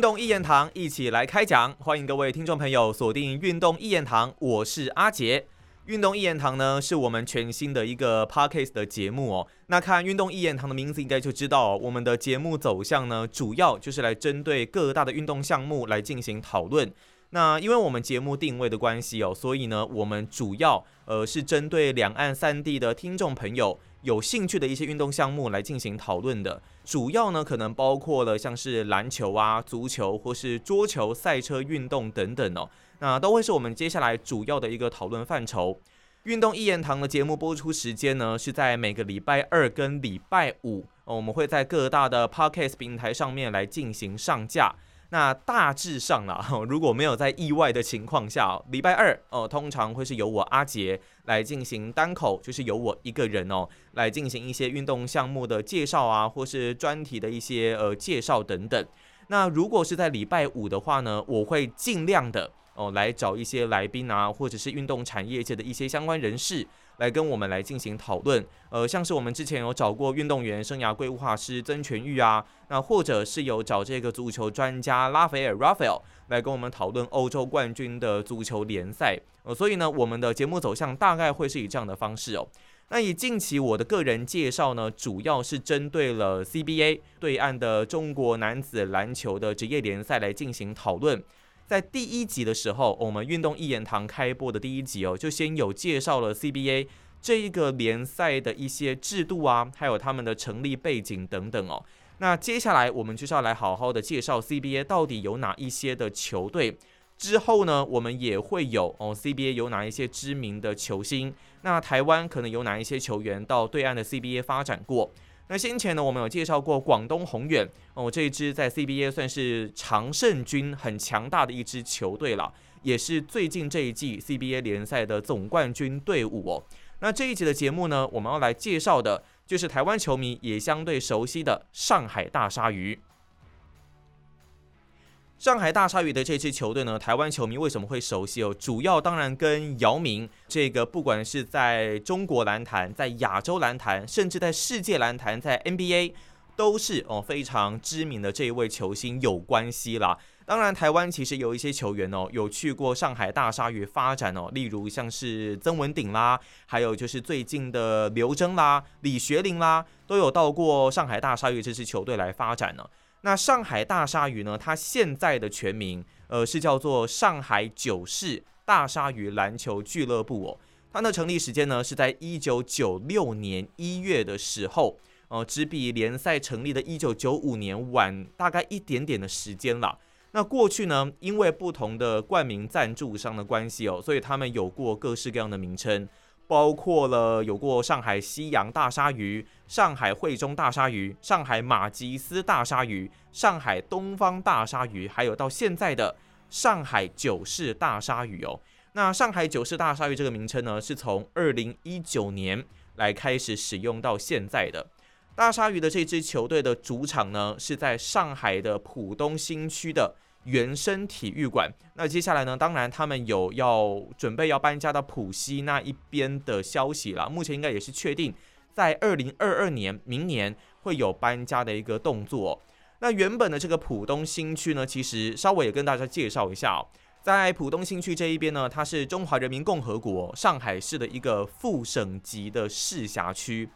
运动一言堂，一起来开讲。欢迎各位听众朋友锁定运动一言堂，我是阿杰。运动一言堂呢，是我们全新的一个 podcast 的节目哦。那看运动一言堂的名字，应该就知道我们的节目走向呢，主要就是来针对各大的运动项目来进行讨论。那因为我们节目定位的关系哦，所以呢，我们主要呃是针对两岸三地的听众朋友有兴趣的一些运动项目来进行讨论的。主要呢，可能包括了像是篮球啊、足球或是桌球、赛车运动等等哦。那都会是我们接下来主要的一个讨论范畴。运动一言堂的节目播出时间呢，是在每个礼拜二跟礼拜五，我们会在各大的 podcast 平台上面来进行上架。那大致上啦，如果没有在意外的情况下，礼拜二哦，通常会是由我阿杰来进行单口，就是由我一个人哦来进行一些运动项目的介绍啊，或是专题的一些呃介绍等等。那如果是在礼拜五的话呢，我会尽量的哦来找一些来宾啊，或者是运动产业界的一些相关人士。来跟我们来进行讨论，呃，像是我们之前有找过运动员生涯规划师曾全玉啊，那或者是有找这个足球专家拉斐尔 Raphael 来跟我们讨论欧洲冠军的足球联赛，呃，所以呢，我们的节目走向大概会是以这样的方式哦。那以近期我的个人介绍呢，主要是针对了 CBA 对岸的中国男子篮球的职业联赛来进行讨论。在第一集的时候，我们运动一言堂开播的第一集哦，就先有介绍了 CBA 这一个联赛的一些制度啊，还有他们的成立背景等等哦。那接下来我们就是要来好好的介绍 CBA 到底有哪一些的球队。之后呢，我们也会有哦，CBA 有哪一些知名的球星？那台湾可能有哪一些球员到对岸的 CBA 发展过？那先前呢，我们有介绍过广东宏远哦，这一支在 CBA 算是常胜军，很强大的一支球队了，也是最近这一季 CBA 联赛的总冠军队伍哦。那这一集的节目呢，我们要来介绍的就是台湾球迷也相对熟悉的上海大鲨鱼。上海大鲨鱼的这支球队呢，台湾球迷为什么会熟悉哦？主要当然跟姚明这个，不管是在中国篮坛、在亚洲篮坛，甚至在世界篮坛，在 NBA 都是哦非常知名的这一位球星有关系啦。当然，台湾其实有一些球员哦，有去过上海大鲨鱼发展哦，例如像是曾文鼎啦，还有就是最近的刘铮啦、李学林啦，都有到过上海大鲨鱼这支球队来发展呢。那上海大鲨鱼呢？它现在的全名，呃，是叫做上海九世大鲨鱼篮球俱乐部哦。它的成立时间呢，是在一九九六年一月的时候，呃，只比联赛成立的一九九五年晚大概一点点的时间了。那过去呢，因为不同的冠名赞助商的关系哦，所以他们有过各式各样的名称。包括了有过上海西洋大鲨鱼、上海汇中大鲨鱼、上海马吉斯大鲨鱼、上海东方大鲨鱼，还有到现在的上海九世大鲨鱼哦。那上海九世大鲨鱼这个名称呢，是从二零一九年来开始使用到现在的。大鲨鱼的这支球队的主场呢，是在上海的浦东新区的。原生体育馆，那接下来呢？当然，他们有要准备要搬家到浦西那一边的消息了。目前应该也是确定，在二零二二年，明年会有搬家的一个动作。那原本的这个浦东新区呢，其实稍微也跟大家介绍一下，在浦东新区这一边呢，它是中华人民共和国上海市的一个副省级的市辖区。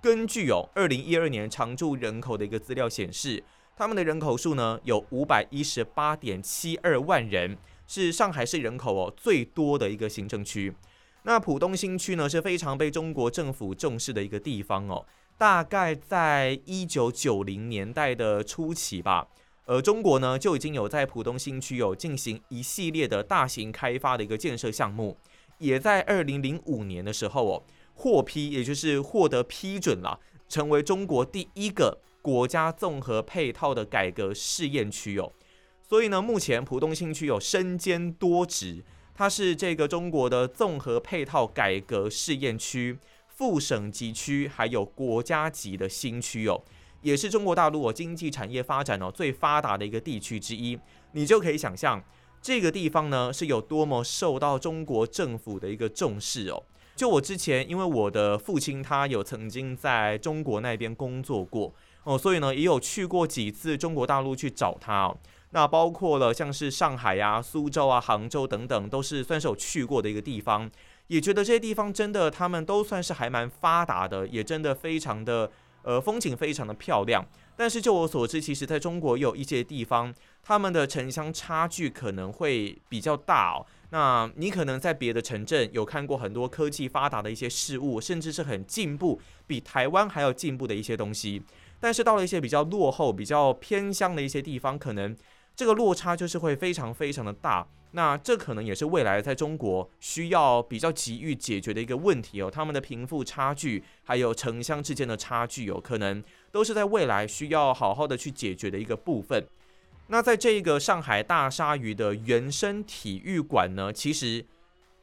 根据有二零一二年常住人口的一个资料显示。他们的人口数呢有五百一十八点七二万人，是上海市人口哦最多的一个行政区。那浦东新区呢是非常被中国政府重视的一个地方哦。大概在一九九零年代的初期吧，而中国呢就已经有在浦东新区有进行一系列的大型开发的一个建设项目，也在二零零五年的时候哦获批，也就是获得批准了，成为中国第一个。国家综合配套的改革试验区哦，所以呢，目前浦东新区有身兼多职，它是这个中国的综合配套改革试验区、副省级区，还有国家级的新区哦，也是中国大陆经济产业发展哦最发达的一个地区之一。你就可以想象这个地方呢是有多么受到中国政府的一个重视哦。就我之前，因为我的父亲他有曾经在中国那边工作过。哦，所以呢，也有去过几次中国大陆去找他哦。那包括了像是上海啊、苏州啊、杭州等等，都是算是有去过的一个地方，也觉得这些地方真的他们都算是还蛮发达的，也真的非常的呃风景非常的漂亮。但是就我所知，其实在中国有一些地方，他们的城乡差距可能会比较大哦。那你可能在别的城镇有看过很多科技发达的一些事物，甚至是很进步，比台湾还要进步的一些东西。但是到了一些比较落后、比较偏乡的一些地方，可能这个落差就是会非常非常的大。那这可能也是未来在中国需要比较急于解决的一个问题哦。他们的贫富差距，还有城乡之间的差距，有可能都是在未来需要好好的去解决的一个部分。那在这个上海大鲨鱼的原生体育馆呢，其实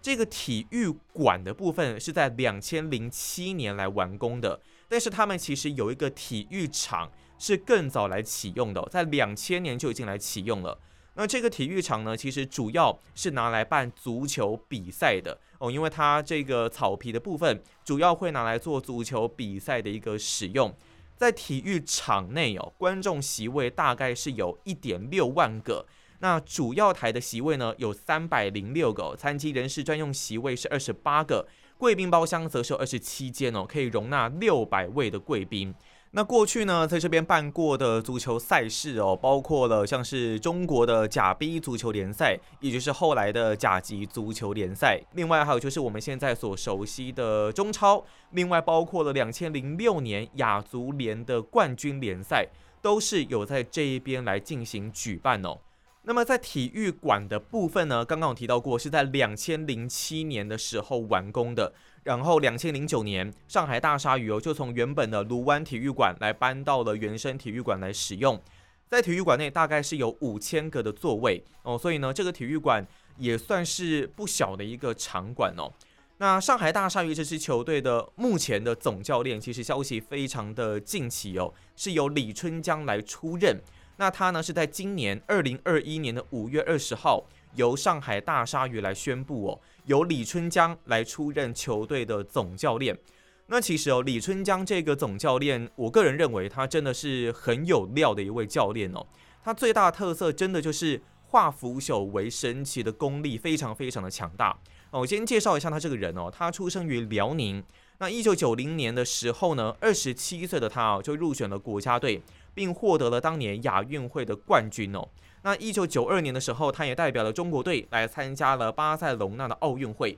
这个体育馆的部分是在两千零七年来完工的，但是他们其实有一个体育场是更早来启用的，在两千年就已经来启用了。那这个体育场呢，其实主要是拿来办足球比赛的哦，因为它这个草皮的部分主要会拿来做足球比赛的一个使用。在体育场内哦，观众席位大概是有一点六万个。那主要台的席位呢，有三百零六个。残疾人士专用席位是二十八个，贵宾包厢则是有二十七间哦，可以容纳六百位的贵宾。那过去呢，在这边办过的足球赛事哦，包括了像是中国的甲 B 足球联赛，也就是后来的甲级足球联赛。另外还有就是我们现在所熟悉的中超，另外包括了两千零六年亚足联的冠军联赛，都是有在这一边来进行举办哦。那么在体育馆的部分呢，刚刚有提到过，是在两千零七年的时候完工的。然后，两千零九年，上海大鲨鱼哦，就从原本的卢湾体育馆来搬到了原生体育馆来使用。在体育馆内，大概是有五千个的座位哦，所以呢，这个体育馆也算是不小的一个场馆哦。那上海大鲨鱼这支球队的目前的总教练，其实消息非常的近期哦，是由李春江来出任。那他呢，是在今年二零二一年的五月二十号，由上海大鲨鱼来宣布哦。由李春江来出任球队的总教练。那其实哦，李春江这个总教练，我个人认为他真的是很有料的一位教练哦。他最大的特色真的就是化腐朽为神奇的功力非常非常的强大哦。我先介绍一下他这个人哦，他出生于辽宁。那一九九零年的时候呢，二十七岁的他哦就入选了国家队，并获得了当年亚运会的冠军哦。那一九九二年的时候，他也代表了中国队来参加了巴塞隆纳的奥运会。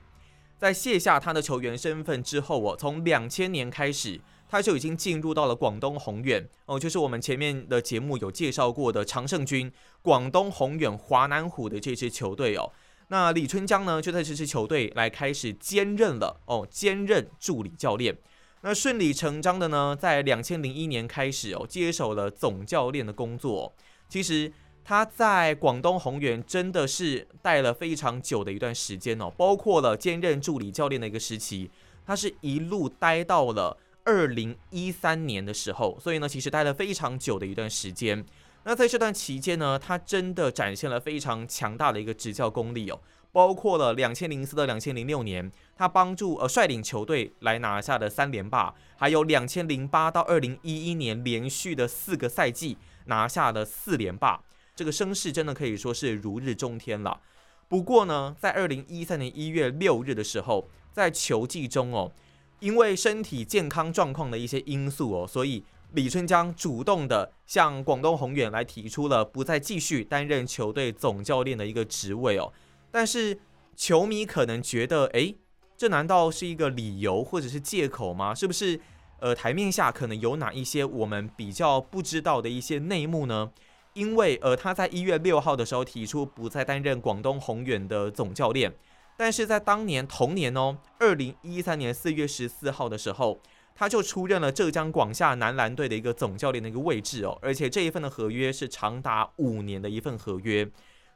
在卸下他的球员身份之后，哦，从两千年开始，他就已经进入到了广东宏远哦，就是我们前面的节目有介绍过的常胜军广东宏远华南虎的这支球队哦。那李春江呢，就在这支球队来开始兼任了哦，兼任助理教练。那顺理成章的呢，在两千零一年开始哦，接手了总教练的工作。其实。他在广东宏远真的是待了非常久的一段时间哦，包括了兼任助理教练的一个时期，他是一路待到了二零一三年的时候，所以呢，其实待了非常久的一段时间。那在这段期间呢，他真的展现了非常强大的一个执教功力哦，包括了两千零四到两千零六年，他帮助呃率领球队来拿下的三连霸，还有两千零八到二零一一年连续的四个赛季拿下了四连霸。这个声势真的可以说是如日中天了。不过呢，在二零一三年一月六日的时候，在球季中哦，因为身体健康状况的一些因素哦，所以李春江主动的向广东宏远来提出了不再继续担任球队总教练的一个职位哦。但是球迷可能觉得，诶，这难道是一个理由或者是借口吗？是不是？呃，台面下可能有哪一些我们比较不知道的一些内幕呢？因为呃，他在一月六号的时候提出不再担任广东宏远的总教练，但是在当年同年哦，二零一三年四月十四号的时候，他就出任了浙江广厦男篮队的一个总教练的一个位置哦，而且这一份的合约是长达五年的一份合约，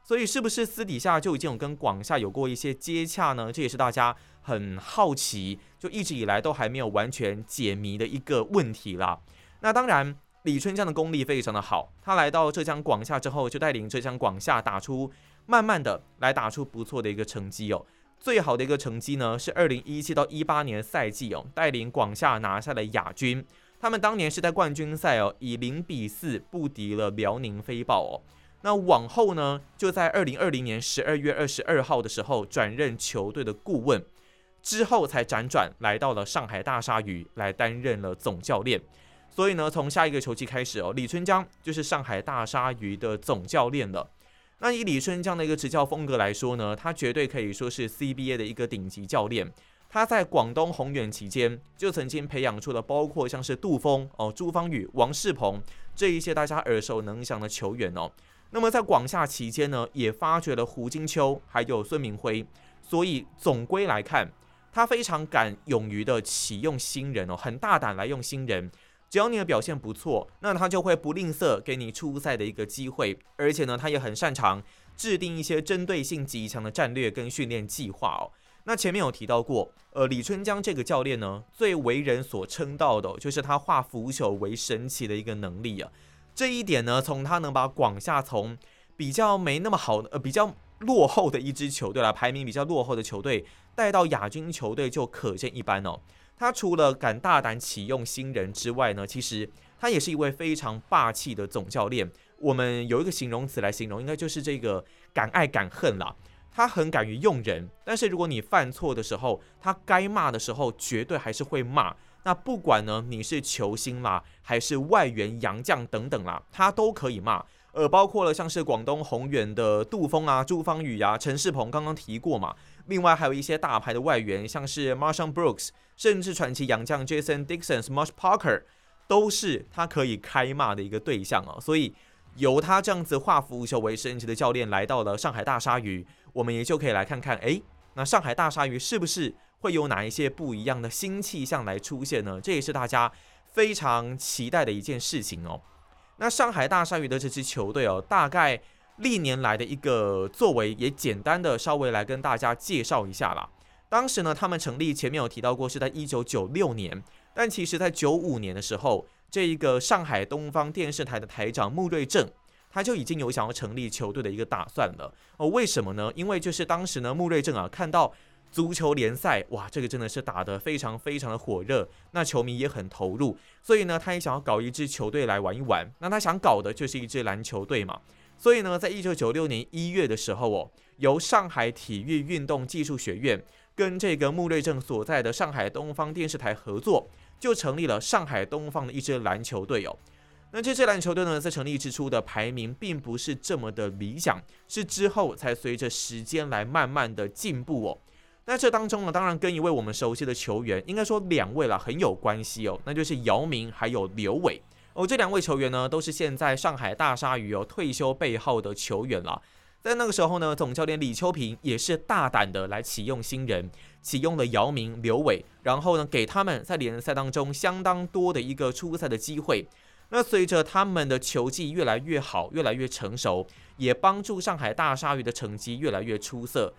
所以是不是私底下就已经有跟广厦有过一些接洽呢？这也是大家很好奇，就一直以来都还没有完全解谜的一个问题啦。那当然。李春江的功力非常的好，他来到浙江广厦之后，就带领浙江广厦打出，慢慢的来打出不错的一个成绩哦。最好的一个成绩呢，是二零一七到一八年赛季哦，带领广厦拿下了亚军。他们当年是在冠军赛哦，以零比四不敌了辽宁飞豹哦。那往后呢，就在二零二零年十二月二十二号的时候转任球队的顾问，之后才辗转来到了上海大鲨鱼来担任了总教练。所以呢，从下一个球季开始哦，李春江就是上海大鲨鱼的总教练了。那以李春江的一个执教风格来说呢，他绝对可以说是 CBA 的一个顶级教练。他在广东宏远期间就曾经培养出了包括像是杜峰哦、朱芳雨、王世鹏这一些大家耳熟能详的球员哦。那么在广厦期间呢，也发掘了胡金秋还有孙明辉。所以总归来看，他非常敢勇于的启用新人哦，很大胆来用新人。只要你的表现不错，那他就会不吝啬给你出赛的一个机会，而且呢，他也很擅长制定一些针对性极强的战略跟训练计划哦。那前面有提到过，呃，李春江这个教练呢，最为人所称道的，就是他化腐朽为神奇的一个能力啊。这一点呢，从他能把广厦从比较没那么好，呃，比较落后的一支球队啦，排名比较落后的球队带到亚军球队就可见一斑哦。他除了敢大胆启用新人之外呢，其实他也是一位非常霸气的总教练。我们有一个形容词来形容，应该就是这个敢爱敢恨啦。他很敢于用人，但是如果你犯错的时候，他该骂的时候绝对还是会骂。那不管呢你是球星啦，还是外援洋将等等啦，他都可以骂。呃，包括了像是广东宏远的杜峰啊、朱芳雨啊、陈世鹏，刚刚提过嘛。另外还有一些大牌的外援，像是 Marshall Brooks，甚至传奇洋将 Jason Dixon、Smash Parker，都是他可以开骂的一个对象哦。所以由他这样子化腐朽为神奇的教练来到了上海大鲨鱼，我们也就可以来看看，哎，那上海大鲨鱼是不是会有哪一些不一样的新气象来出现呢？这也是大家非常期待的一件事情哦。那上海大鲨鱼的这支球队哦，大概。历年来的一个作为，也简单的稍微来跟大家介绍一下啦。当时呢，他们成立前面有提到过是在一九九六年，但其实在九五年的时候，这一个上海东方电视台的台长穆瑞正，他就已经有想要成立球队的一个打算了。哦，为什么呢？因为就是当时呢，穆瑞正啊看到足球联赛，哇，这个真的是打得非常非常的火热，那球迷也很投入，所以呢，他也想要搞一支球队来玩一玩。那他想搞的就是一支篮球队嘛。所以呢，在一九九六年一月的时候哦，由上海体育运动技术学院跟这个穆瑞正所在的上海东方电视台合作，就成立了上海东方的一支篮球队哦。那这支篮球队呢，在成立之初的排名并不是这么的理想，是之后才随着时间来慢慢的进步哦。那这当中呢，当然跟一位我们熟悉的球员，应该说两位了很有关系哦，那就是姚明还有刘伟。哦，这两位球员呢，都是现在上海大鲨鱼哦退休背后的球员了。在那个时候呢，总教练李秋平也是大胆的来启用新人，启用了姚明、刘伟，然后呢，给他们在联赛当中相当多的一个出赛的机会。那随着他们的球技越来越好，越来越成熟，也帮助上海大鲨鱼的成绩越来越出色。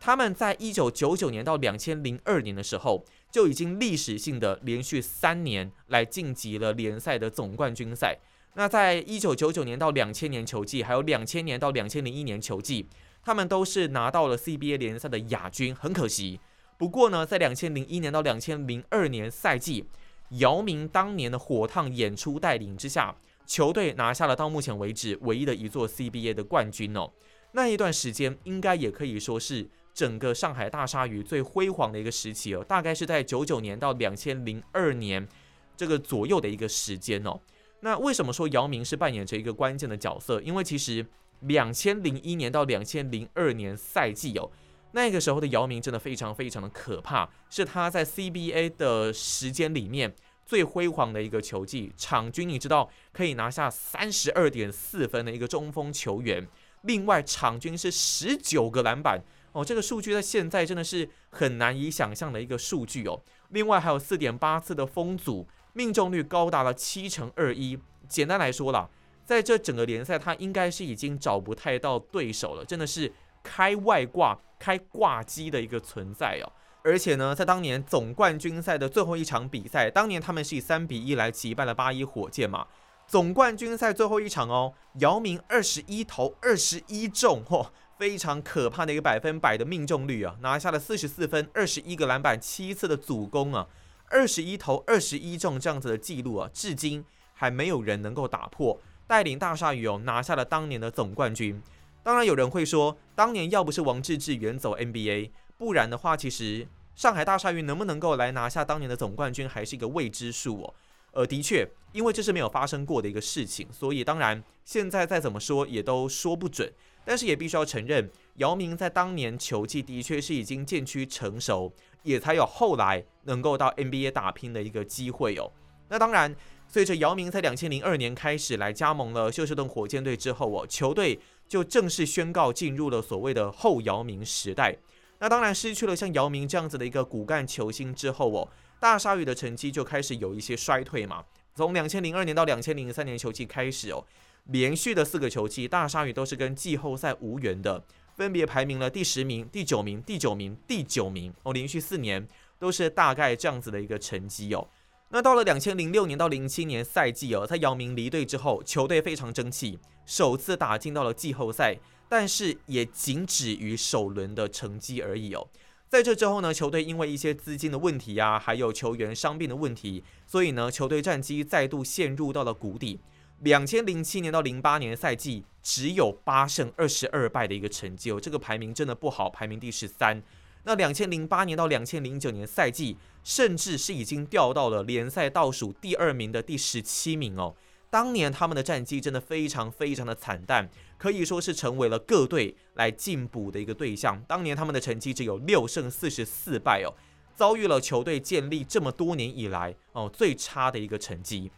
他们在一九九九年到两千零二年的时候。就已经历史性的连续三年来晋级了联赛的总冠军赛。那在一九九九年到两千年球季，还有两千年到两千零一年球季，他们都是拿到了 CBA 联赛的亚军，很可惜。不过呢，在两千零一年到两千零二年赛季，姚明当年的火烫演出带领之下，球队拿下了到目前为止唯一的一座 CBA 的冠军哦。那一段时间应该也可以说是。整个上海大鲨鱼最辉煌的一个时期哦，大概是在九九年到两千零二年这个左右的一个时间哦。那为什么说姚明是扮演着一个关键的角色？因为其实两千零一年到两千零二年赛季哦，那个时候的姚明真的非常非常的可怕，是他在 CBA 的时间里面最辉煌的一个球季，场均你知道可以拿下三十二点四分的一个中锋球员，另外场均是十九个篮板。哦，这个数据在现在真的是很难以想象的一个数据哦。另外还有四点八次的封阻，命中率高达了七成二一。简单来说啦，在这整个联赛，他应该是已经找不太到对手了，真的是开外挂、开挂机的一个存在哦。而且呢，在当年总冠军赛的最后一场比赛，当年他们是以三比一来击败了八一火箭嘛。总冠军赛最后一场哦，姚明二十一投二十一中，嚯！非常可怕的一个百分百的命中率啊，拿下了四十四分、二十一个篮板、七次的主攻啊，二十一投二十一中这样子的记录啊，至今还没有人能够打破。带领大鲨鱼哦拿下了当年的总冠军。当然有人会说，当年要不是王治郅远走 NBA，不然的话，其实上海大鲨鱼能不能够来拿下当年的总冠军，还是一个未知数哦。呃，的确，因为这是没有发生过的一个事情，所以当然现在再怎么说也都说不准。但是也必须要承认，姚明在当年球技的确是已经渐趋成熟，也才有后来能够到 NBA 打拼的一个机会哦。那当然，随着姚明在两千零二年开始来加盟了休斯顿火箭队之后哦，球队就正式宣告进入了所谓的后姚明时代。那当然失去了像姚明这样子的一个骨干球星之后哦，大鲨鱼的成绩就开始有一些衰退嘛。从两千零二年到两千零三年球季开始哦。连续的四个球季，大鲨鱼都是跟季后赛无缘的，分别排名了第十名、第九名、第九名、第九名哦，连续四年都是大概这样子的一个成绩哦。那到了两千零六年到零七年赛季哦，在姚明离队之后，球队非常争气，首次打进到了季后赛，但是也仅止于首轮的成绩而已哦。在这之后呢，球队因为一些资金的问题呀，还有球员伤病的问题，所以呢，球队战绩再度陷入到了谷底。两千零七年到零八年的赛季只有八胜二十二败的一个成绩哦，这个排名真的不好，排名第十三。那两千零八年到两千零九年赛季，甚至是已经掉到了联赛倒数第二名的第十七名哦。当年他们的战绩真的非常非常的惨淡，可以说是成为了各队来进补的一个对象。当年他们的成绩只有六胜四十四败哦，遭遇了球队建立这么多年以来哦最差的一个成绩。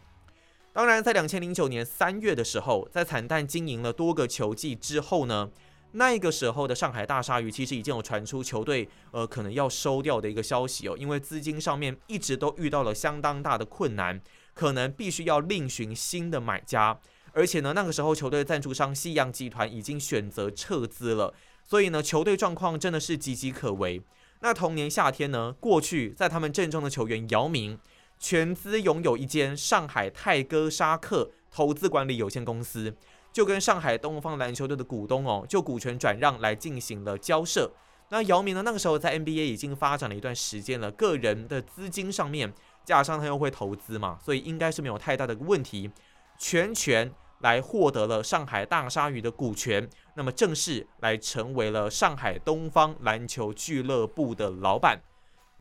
当然，在两千零九年三月的时候，在惨淡经营了多个球季之后呢，那个时候的上海大鲨鱼其实已经有传出球队呃可能要收掉的一个消息哦，因为资金上面一直都遇到了相当大的困难，可能必须要另寻新的买家，而且呢，那个时候球队赞助商西洋集团已经选择撤资了，所以呢，球队状况真的是岌岌可危。那同年夏天呢，过去在他们阵中的球员姚明。全资拥有一间上海泰戈沙克投资管理有限公司，就跟上海东方篮球队的股东哦，就股权转让来进行了交涉。那姚明呢，那个时候在 NBA 已经发展了一段时间了，个人的资金上面加上他又会投资嘛，所以应该是没有太大的问题，全权来获得了上海大鲨鱼的股权，那么正式来成为了上海东方篮球俱乐部的老板。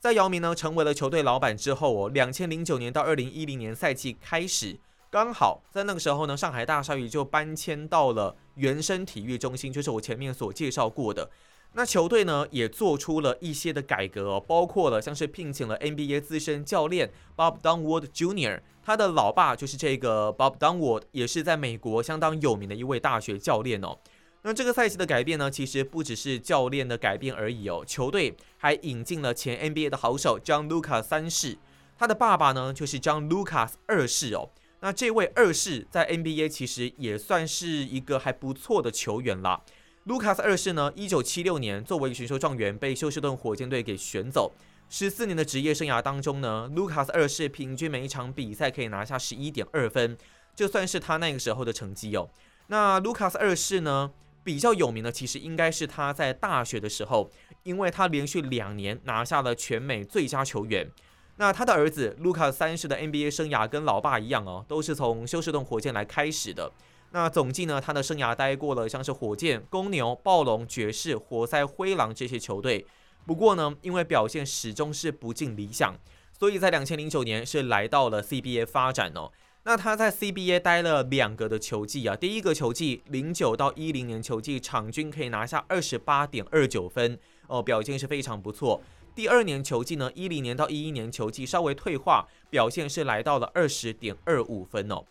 在姚明呢成为了球队老板之后哦，两千零九年到二零一零年赛季开始，刚好在那个时候呢，上海大鲨鱼就搬迁到了原生体育中心，就是我前面所介绍过的。那球队呢也做出了一些的改革哦，包括了像是聘请了 NBA 资深教练 Bob Dunwood Jr.，他的老爸就是这个 Bob Dunwood，也是在美国相当有名的一位大学教练哦。那这个赛季的改变呢，其实不只是教练的改变而已哦。球队还引进了前 NBA 的好手 John Lucas 三世，他的爸爸呢就是 John Lucas 二世哦。那这位二世在 NBA 其实也算是一个还不错的球员啦。Lucas 二世呢，一九七六年作为选秀状元被休斯顿火箭队给选走，十四年的职业生涯当中呢，Lucas 二世平均每一场比赛可以拿下十一点二分，这算是他那个时候的成绩哦。那 Lucas 二世呢？比较有名的，其实应该是他在大学的时候，因为他连续两年拿下了全美最佳球员。那他的儿子卢卡三世的 NBA 生涯跟老爸一样哦，都是从休斯顿火箭来开始的。那总计呢，他的生涯待过了像是火箭、公牛、暴龙、爵士、活塞、灰狼这些球队。不过呢，因为表现始终是不尽理想，所以在两千零九年是来到了 CBA 发展哦。那他在 CBA 待了两个的球季啊，第一个球季零九到一零年球季，场均可以拿下二十八点二九分哦，表现是非常不错。第二年球季呢，一零年到一一年球季稍微退化，表现是来到了二十点二五分哦。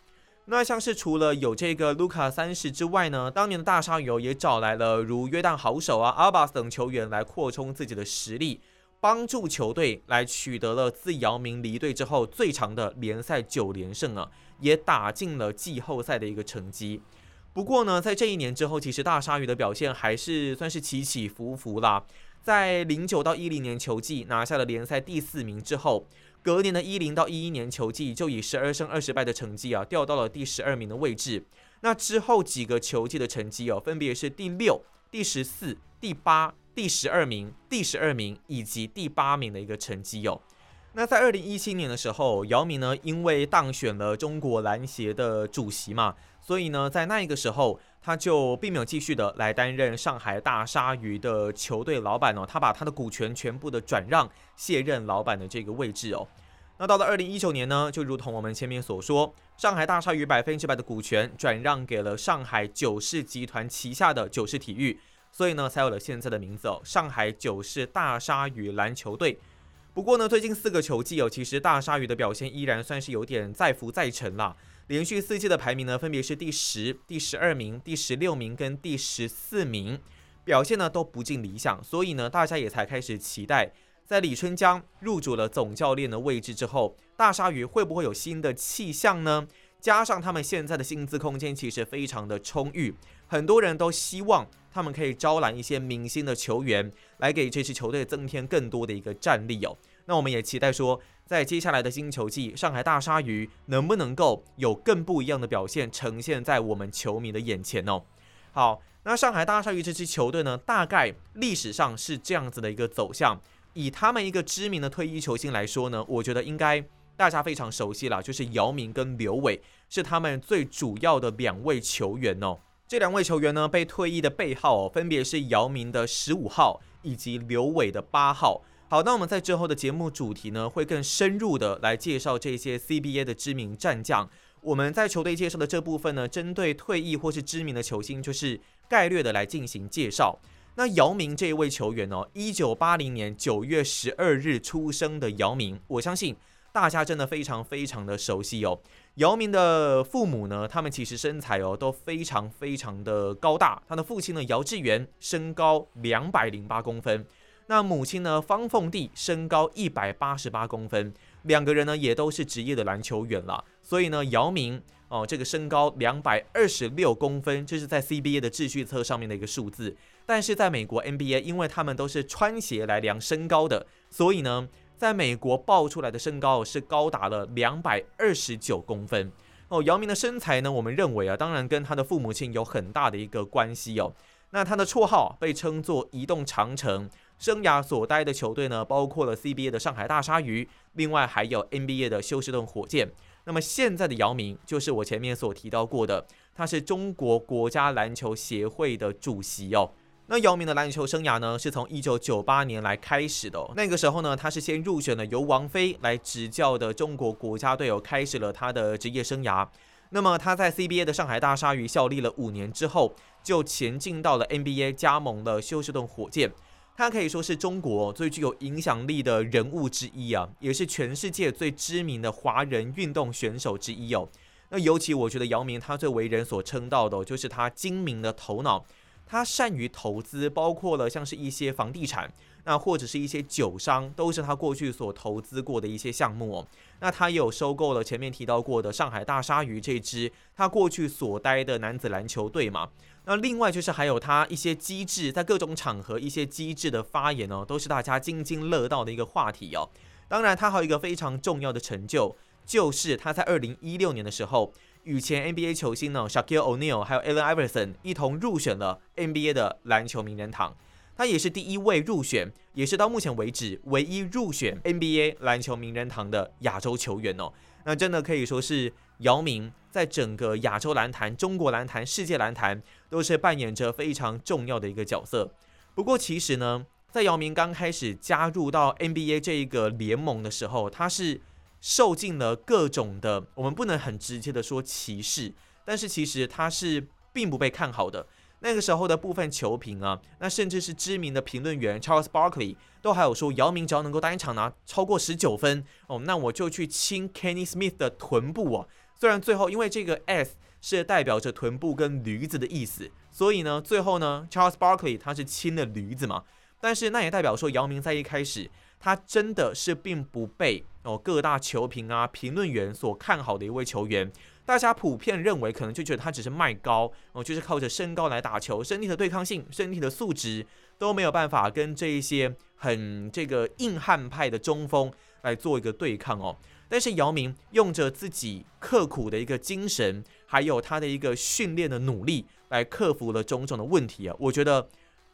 那像是除了有这个卢卡三十之外呢，当年的大鲨鱼也找来了如约旦好手啊、阿巴斯等球员来扩充自己的实力。帮助球队来取得了自姚明离队之后最长的联赛九连胜啊，也打进了季后赛的一个成绩。不过呢，在这一年之后，其实大鲨鱼的表现还是算是起起伏伏啦。在零九到一零年球季拿下了联赛第四名之后，隔年的一零到一一年球季就以十二胜二十败的成绩啊，掉到了第十二名的位置。那之后几个球季的成绩哦，分别是第六、第十四、第八。第十二名、第十二名以及第八名的一个成绩哦。那在二零一七年的时候，姚明呢，因为当选了中国篮协的主席嘛，所以呢，在那一个时候，他就并没有继续的来担任上海大鲨鱼的球队老板哦，他把他的股权全部的转让，卸任老板的这个位置哦。那到了二零一九年呢，就如同我们前面所说，上海大鲨鱼百分之百的股权转让给了上海九世集团旗下的九世体育，所以呢，才有了现在的名字哦，上海九世大鲨鱼篮球队。不过呢，最近四个球季哦，其实大鲨鱼的表现依然算是有点再浮再沉啦。连续四季的排名呢，分别是第十、第十二名、第十六名跟第十四名，表现呢都不尽理想。所以呢，大家也才开始期待，在李春江入主了总教练的位置之后，大鲨鱼会不会有新的气象呢？加上他们现在的薪资空间其实非常的充裕，很多人都希望他们可以招揽一些明星的球员，来给这支球队增添更多的一个战力哦。那我们也期待说，在接下来的新球季，上海大鲨鱼能不能够有更不一样的表现呈现在我们球迷的眼前哦。好，那上海大鲨鱼这支球队呢，大概历史上是这样子的一个走向。以他们一个知名的退役球星来说呢，我觉得应该。大家非常熟悉了，就是姚明跟刘伟是他们最主要的两位球员哦。这两位球员呢，被退役的背号分别是姚明的十五号以及刘伟的八号。好，那我们在之后的节目主题呢，会更深入的来介绍这些 CBA 的知名战将。我们在球队介绍的这部分呢，针对退役或是知名的球星，就是概略的来进行介绍。那姚明这一位球员哦，一九八零年九月十二日出生的姚明，我相信。大家真的非常非常的熟悉哦。姚明的父母呢，他们其实身材哦都非常非常的高大。他的父亲呢，姚志源身高两百零八公分，那母亲呢，方凤娣身高一百八十八公分，两个人呢也都是职业的篮球员了。所以呢，姚明哦这个身高两百二十六公分，这是在 CBA 的秩序册上面的一个数字。但是在美国 NBA，因为他们都是穿鞋来量身高的，所以呢。在美国爆出来的身高是高达了两百二十九公分哦。姚明的身材呢，我们认为啊，当然跟他的父母亲有很大的一个关系哦。那他的绰号被称作“移动长城”，生涯所待的球队呢，包括了 CBA 的上海大鲨鱼，另外还有 NBA 的休斯顿火箭。那么现在的姚明就是我前面所提到过的，他是中国国家篮球协会的主席哦。那姚明的篮球生涯呢，是从一九九八年来开始的。那个时候呢，他是先入选了由王菲来执教的中国国家队，友，开始了他的职业生涯。那么他在 CBA 的上海大鲨鱼效力了五年之后，就前进到了 NBA，加盟了休斯顿火箭。他可以说是中国最具有影响力的人物之一啊，也是全世界最知名的华人运动选手之一哦。那尤其我觉得姚明他最为人所称道的，就是他精明的头脑。他善于投资，包括了像是一些房地产，那或者是一些酒商，都是他过去所投资过的一些项目哦。那他也有收购了前面提到过的上海大鲨鱼这支他过去所待的男子篮球队嘛。那另外就是还有他一些机智，在各种场合一些机智的发言哦，都是大家津津乐道的一个话题哦。当然，他还有一个非常重要的成就，就是他在二零一六年的时候。与前 NBA 球星呢，Shaquille O'Neal 还有 Allen Iverson 一同入选了 NBA 的篮球名人堂。他也是第一位入选，也是到目前为止唯一入选 NBA 篮球名人堂的亚洲球员哦。那真的可以说是姚明在整个亚洲篮坛、中国篮坛、世界篮坛都是扮演着非常重要的一个角色。不过其实呢，在姚明刚开始加入到 NBA 这一个联盟的时候，他是。受尽了各种的，我们不能很直接的说歧视，但是其实他是并不被看好的。那个时候的部分球评啊，那甚至是知名的评论员 Charles Barkley 都还有说，姚明只要能够单场拿超过十九分哦，那我就去亲 Kenny Smith 的臀部哦。虽然最后因为这个 S 是代表着臀部跟驴子的意思，所以呢，最后呢 Charles Barkley 他是亲了驴子嘛，但是那也代表说姚明在一开始。他真的是并不被哦各大球评啊评论员所看好的一位球员，大家普遍认为可能就觉得他只是卖高哦，就是靠着身高来打球，身体的对抗性、身体的素质都没有办法跟这一些很这个硬汉派的中锋来做一个对抗哦。但是姚明用着自己刻苦的一个精神，还有他的一个训练的努力，来克服了种种的问题啊，我觉得。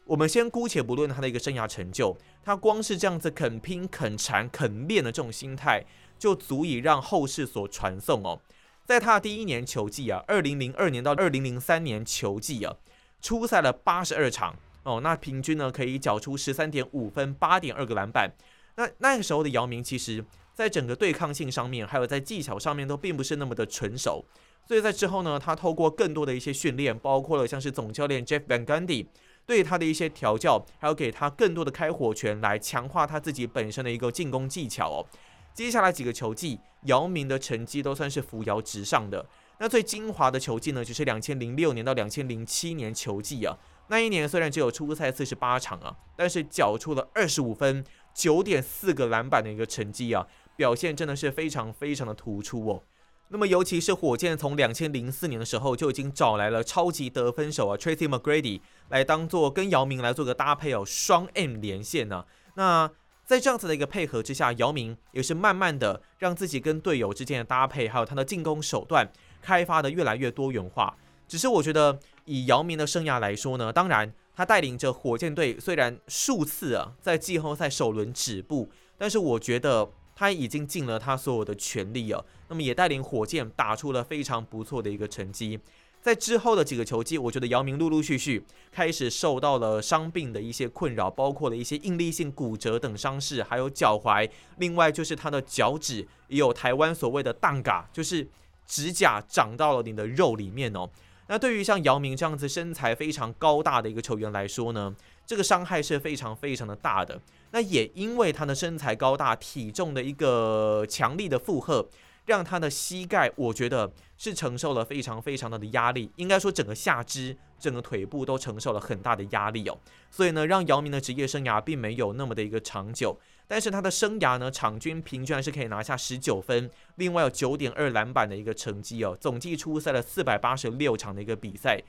我们先姑且不论他的一个生涯成就，他光是这样子肯拼、肯缠、肯练的这种心态，就足以让后世所传颂哦。在他的第一年球季啊，二零零二年到二零零三年球季啊，出赛了八十二场哦，那平均呢可以缴出十三点五分、八点二个篮板。那那个时候的姚明，其实在整个对抗性上面，还有在技巧上面都并不是那么的纯熟。所以在之后呢，他透过更多的一些训练，包括了像是总教练 Jeff Van Gundy 对他的一些调教，还有给他更多的开火权，来强化他自己本身的一个进攻技巧哦。接下来几个球季，姚明的成绩都算是扶摇直上的。那最精华的球季呢，就是两千零六年到两千零七年球季啊。那一年虽然只有初赛四十八场啊，但是缴出了二十五分、九点四个篮板的一个成绩啊，表现真的是非常非常的突出哦。那么尤其是火箭从两千零四年的时候就已经找来了超级得分手啊，Tracy McGrady 来当做跟姚明来做个搭配哦，双 M 连线呢。那在这样子的一个配合之下，姚明也是慢慢的让自己跟队友之间的搭配，还有他的进攻手段开发的越来越多元化。只是我觉得以姚明的生涯来说呢，当然他带领着火箭队虽然数次啊在季后赛首轮止步，但是我觉得他已经尽了他所有的全力啊，那么也带领火箭打出了非常不错的一个成绩。在之后的几个球季，我觉得姚明陆陆续续开始受到了伤病的一些困扰，包括了一些应力性骨折等伤势，还有脚踝。另外就是他的脚趾也有台湾所谓的“蛋嘎”，就是指甲长到了你的肉里面哦。那对于像姚明这样子身材非常高大的一个球员来说呢，这个伤害是非常非常的大的。那也因为他的身材高大，体重的一个强力的负荷。让他的膝盖，我觉得是承受了非常非常大的压力，应该说整个下肢、整个腿部都承受了很大的压力哦。所以呢，让姚明的职业生涯并没有那么的一个长久。但是他的生涯呢，场均平均还是可以拿下十九分，另外有九点二篮板的一个成绩哦。总计出赛了四百八十六场的一个比赛。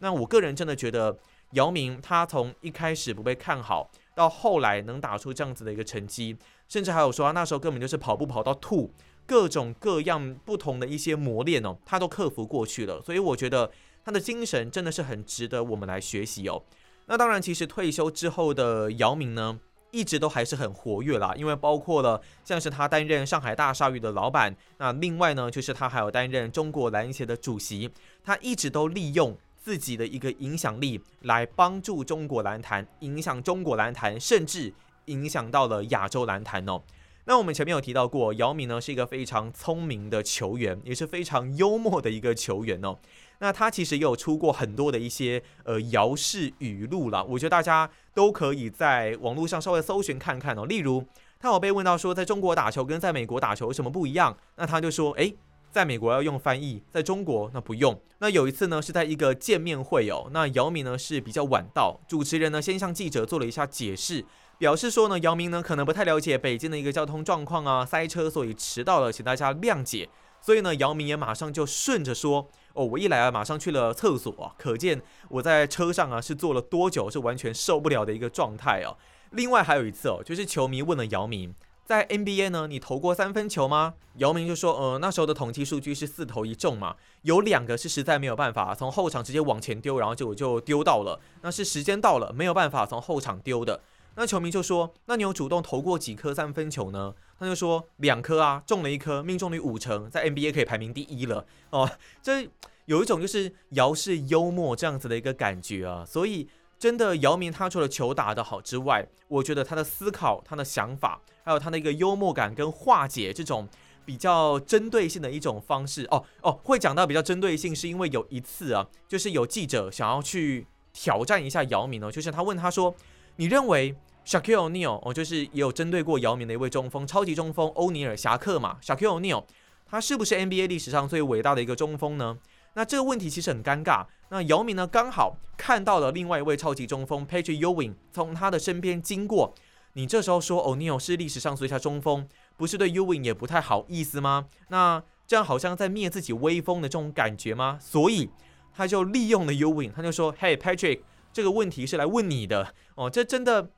那我个人真的觉得，姚明他从一开始不被看好，到后来能打出这样子的一个成绩，甚至还有说那时候根本就是跑步跑到吐。各种各样不同的一些磨练哦，他都克服过去了，所以我觉得他的精神真的是很值得我们来学习哦。那当然，其实退休之后的姚明呢，一直都还是很活跃啦，因为包括了像是他担任上海大鲨鱼的老板，那另外呢，就是他还有担任中国篮协的主席，他一直都利用自己的一个影响力来帮助中国篮坛，影响中国篮坛，甚至影响到了亚洲篮坛哦。那我们前面有提到过，姚明呢是一个非常聪明的球员，也是非常幽默的一个球员哦。那他其实也有出过很多的一些呃姚氏语录啦，我觉得大家都可以在网络上稍微搜寻看看哦。例如，他有被问到说，在中国打球跟在美国打球有什么不一样？那他就说，诶，在美国要用翻译，在中国那不用。那有一次呢是在一个见面会哦，那姚明呢是比较晚到，主持人呢先向记者做了一下解释。表示说呢，姚明呢可能不太了解北京的一个交通状况啊，塞车，所以迟到了，请大家谅解。所以呢，姚明也马上就顺着说：“哦，我一来啊，马上去了厕所，可见我在车上啊是坐了多久，是完全受不了的一个状态哦。”另外还有一次哦，就是球迷问了姚明，在 NBA 呢，你投过三分球吗？姚明就说：“呃，那时候的统计数据是四投一中嘛，有两个是实在没有办法从后场直接往前丢，然后结果就丢到了，那是时间到了，没有办法从后场丢的。”那球迷就说：“那你有主动投过几颗三分球呢？”他就说：“两颗啊，中了一颗，命中率五成，在 NBA 可以排名第一了。”哦，这有一种就是姚氏幽默这样子的一个感觉啊。所以真的，姚明他除了球打得好之外，我觉得他的思考、他的想法，还有他的一个幽默感跟化解这种比较针对性的一种方式。哦哦，会讲到比较针对性，是因为有一次啊，就是有记者想要去挑战一下姚明哦，就是他问他说：“你认为？” Shaquille O'Neal，哦，就是也有针对过姚明的一位中锋，超级中锋欧尼尔侠客嘛。Shaquille O'Neal，他是不是 NBA 历史上最伟大的一个中锋呢？那这个问题其实很尴尬。那姚明呢，刚好看到了另外一位超级中锋 Patrick Ewing 从他的身边经过。你这时候说 O'Neal 是历史上最佳中锋，不是对 Ewing 也不太好意思吗？那这样好像在灭自己威风的这种感觉吗？所以他就利用了 Ewing，他就说：“Hey Patrick，这个问题是来问你的哦。”这真的。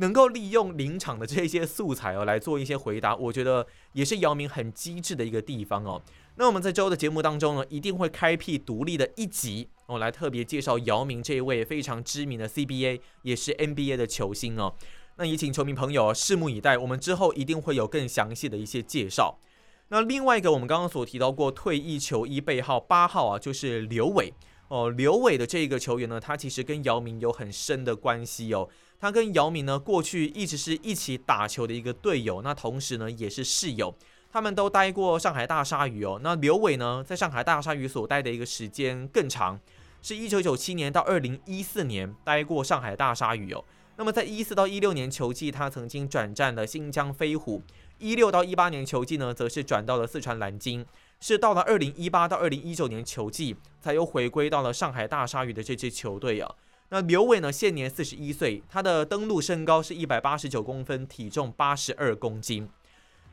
能够利用临场的这些素材哦来做一些回答，我觉得也是姚明很机智的一个地方哦。那我们在周的节目当中呢，一定会开辟独立的一集哦，来特别介绍姚明这一位非常知名的 CBA 也是 NBA 的球星哦。那也请球迷朋友拭目以待，我们之后一定会有更详细的一些介绍。那另外一个我们刚刚所提到过退役球衣背号八号啊，就是刘伟哦。刘伟的这个球员呢，他其实跟姚明有很深的关系哦。他跟姚明呢，过去一直是一起打球的一个队友，那同时呢也是室友。他们都待过上海大鲨鱼哦。那刘伟呢，在上海大鲨鱼所待的一个时间更长，是一九九七年到二零一四年待过上海大鲨鱼哦。那么在一四到一六年球季，他曾经转战了新疆飞虎。一六到一八年球季呢，则是转到了四川蓝鲸，是到了二零一八到二零一九年球季，才又回归到了上海大鲨鱼的这支球队啊。那刘伟呢，现年四十一岁，他的登陆身高是一百八十九公分，体重八十二公斤。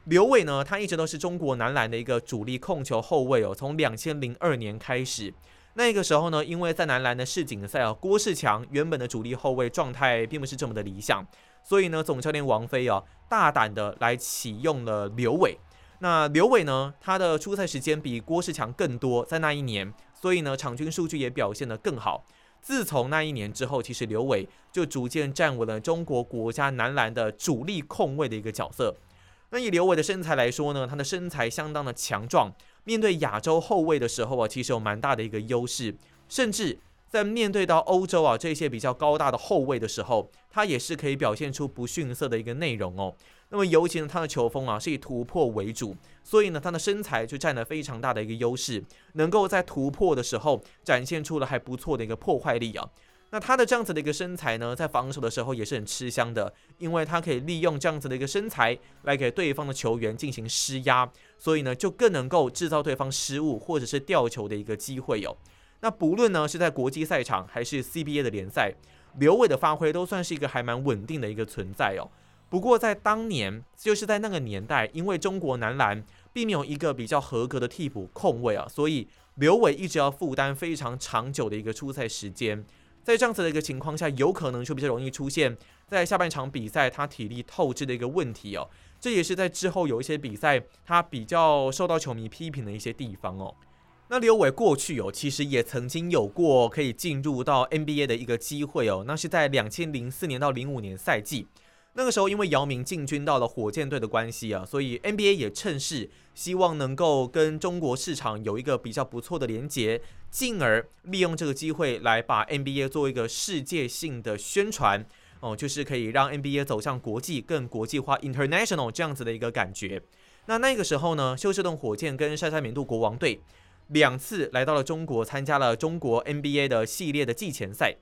刘伟呢，他一直都是中国男篮的一个主力控球后卫哦，从两千零二年开始，那个时候呢，因为在男篮的世锦赛啊，郭士强原本的主力后卫状态并不是这么的理想。所以呢，总教练王菲啊，大胆的来启用了刘伟。那刘伟呢，他的出赛时间比郭士强更多，在那一年，所以呢，场均数据也表现得更好。自从那一年之后，其实刘伟就逐渐站稳了中国国家男篮的主力控卫的一个角色。那以刘伟的身材来说呢，他的身材相当的强壮，面对亚洲后卫的时候啊，其实有蛮大的一个优势，甚至。在面对到欧洲啊这些比较高大的后卫的时候，他也是可以表现出不逊色的一个内容哦。那么尤其呢，他的球风啊是以突破为主，所以呢，他的身材就占了非常大的一个优势，能够在突破的时候展现出了还不错的一个破坏力啊。那他的这样子的一个身材呢，在防守的时候也是很吃香的，因为他可以利用这样子的一个身材来给对方的球员进行施压，所以呢，就更能够制造对方失误或者是吊球的一个机会哦。那不论呢是在国际赛场还是 CBA 的联赛，刘伟的发挥都算是一个还蛮稳定的一个存在哦。不过在当年，就是在那个年代，因为中国男篮并没有一个比较合格的替补控卫啊，所以刘伟一直要负担非常长久的一个出赛时间。在这样子的一个情况下，有可能就比较容易出现在下半场比赛他体力透支的一个问题哦。这也是在之后有一些比赛他比较受到球迷批评的一些地方哦。那刘伟过去哦，其实也曾经有过可以进入到 NBA 的一个机会哦。那是在两千零四年到零五年赛季，那个时候因为姚明进军到了火箭队的关系啊，所以 NBA 也趁势希望能够跟中国市场有一个比较不错的连接，进而利用这个机会来把 NBA 做一个世界性的宣传哦，就是可以让 NBA 走向国际、更国际化 （international） 这样子的一个感觉。那那个时候呢，休斯顿火箭跟塞塞缅度国王队。两次来到了中国，参加了中国 NBA 的系列的季前赛。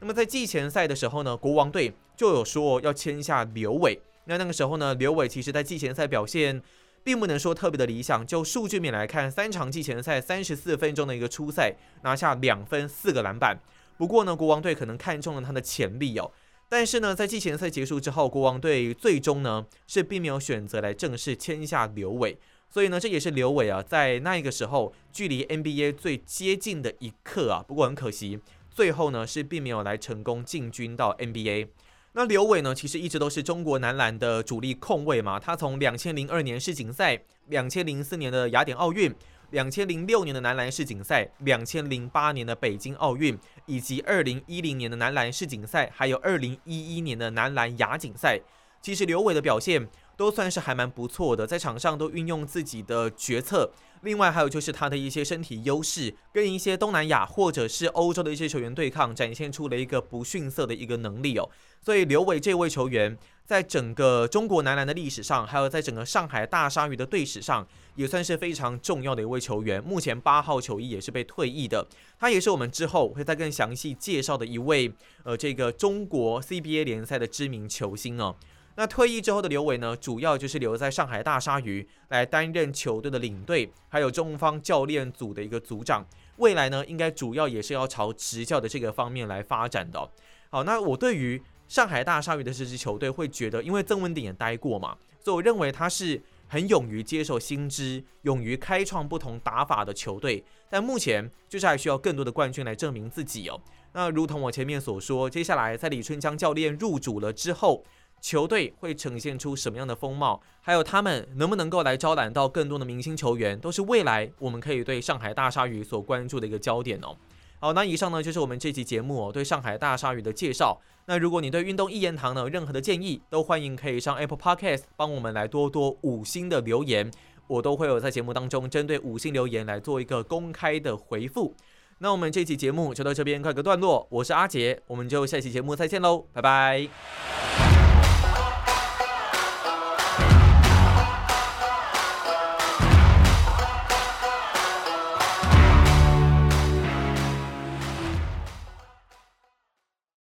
那么在季前赛的时候呢，国王队就有说要签下刘伟。那那个时候呢，刘伟其实在季前赛表现并不能说特别的理想。就数据面来看，三场季前赛三十四分钟的一个初赛，拿下两分四个篮板。不过呢，国王队可能看中了他的潜力哦。但是呢，在季前赛结束之后，国王队最终呢是并没有选择来正式签下刘伟。所以呢，这也是刘伟啊，在那一个时候距离 NBA 最接近的一刻啊。不过很可惜，最后呢是并没有来成功进军到 NBA。那刘伟呢，其实一直都是中国男篮的主力控卫嘛。他从两千零二年世锦赛、两千零四年的雅典奥运、两千零六年的男篮世锦赛、两千零八年的北京奥运，以及二零一零年的男篮世锦赛，还有二零一一年的男篮亚锦赛，其实刘伟的表现。都算是还蛮不错的，在场上都运用自己的决策。另外还有就是他的一些身体优势，跟一些东南亚或者是欧洲的一些球员对抗，展现出了一个不逊色的一个能力哦。所以刘伟这位球员，在整个中国男篮的历史上，还有在整个上海大鲨鱼的队史上，也算是非常重要的一位球员。目前八号球衣也是被退役的，他也是我们之后会再更详细介绍的一位，呃，这个中国 CBA 联赛的知名球星哦。那退役之后的刘伟呢，主要就是留在上海大鲨鱼来担任球队的领队，还有中方教练组的一个组长。未来呢，应该主要也是要朝执教的这个方面来发展的。好，那我对于上海大鲨鱼的这支球队会觉得，因为曾文鼎也待过嘛，所以我认为他是很勇于接受新知、勇于开创不同打法的球队。但目前就是还需要更多的冠军来证明自己哦。那如同我前面所说，接下来在李春江教练入主了之后。球队会呈现出什么样的风貌，还有他们能不能够来招揽到更多的明星球员，都是未来我们可以对上海大鲨鱼所关注的一个焦点哦。好，那以上呢就是我们这期节目哦对上海大鲨鱼的介绍。那如果你对运动一言堂呢有任何的建议，都欢迎可以上 Apple Podcast 帮我们来多多五星的留言，我都会有在节目当中针对五星留言来做一个公开的回复。那我们这期节目就到这边告个段落，我是阿杰，我们就下期节目再见喽，拜拜。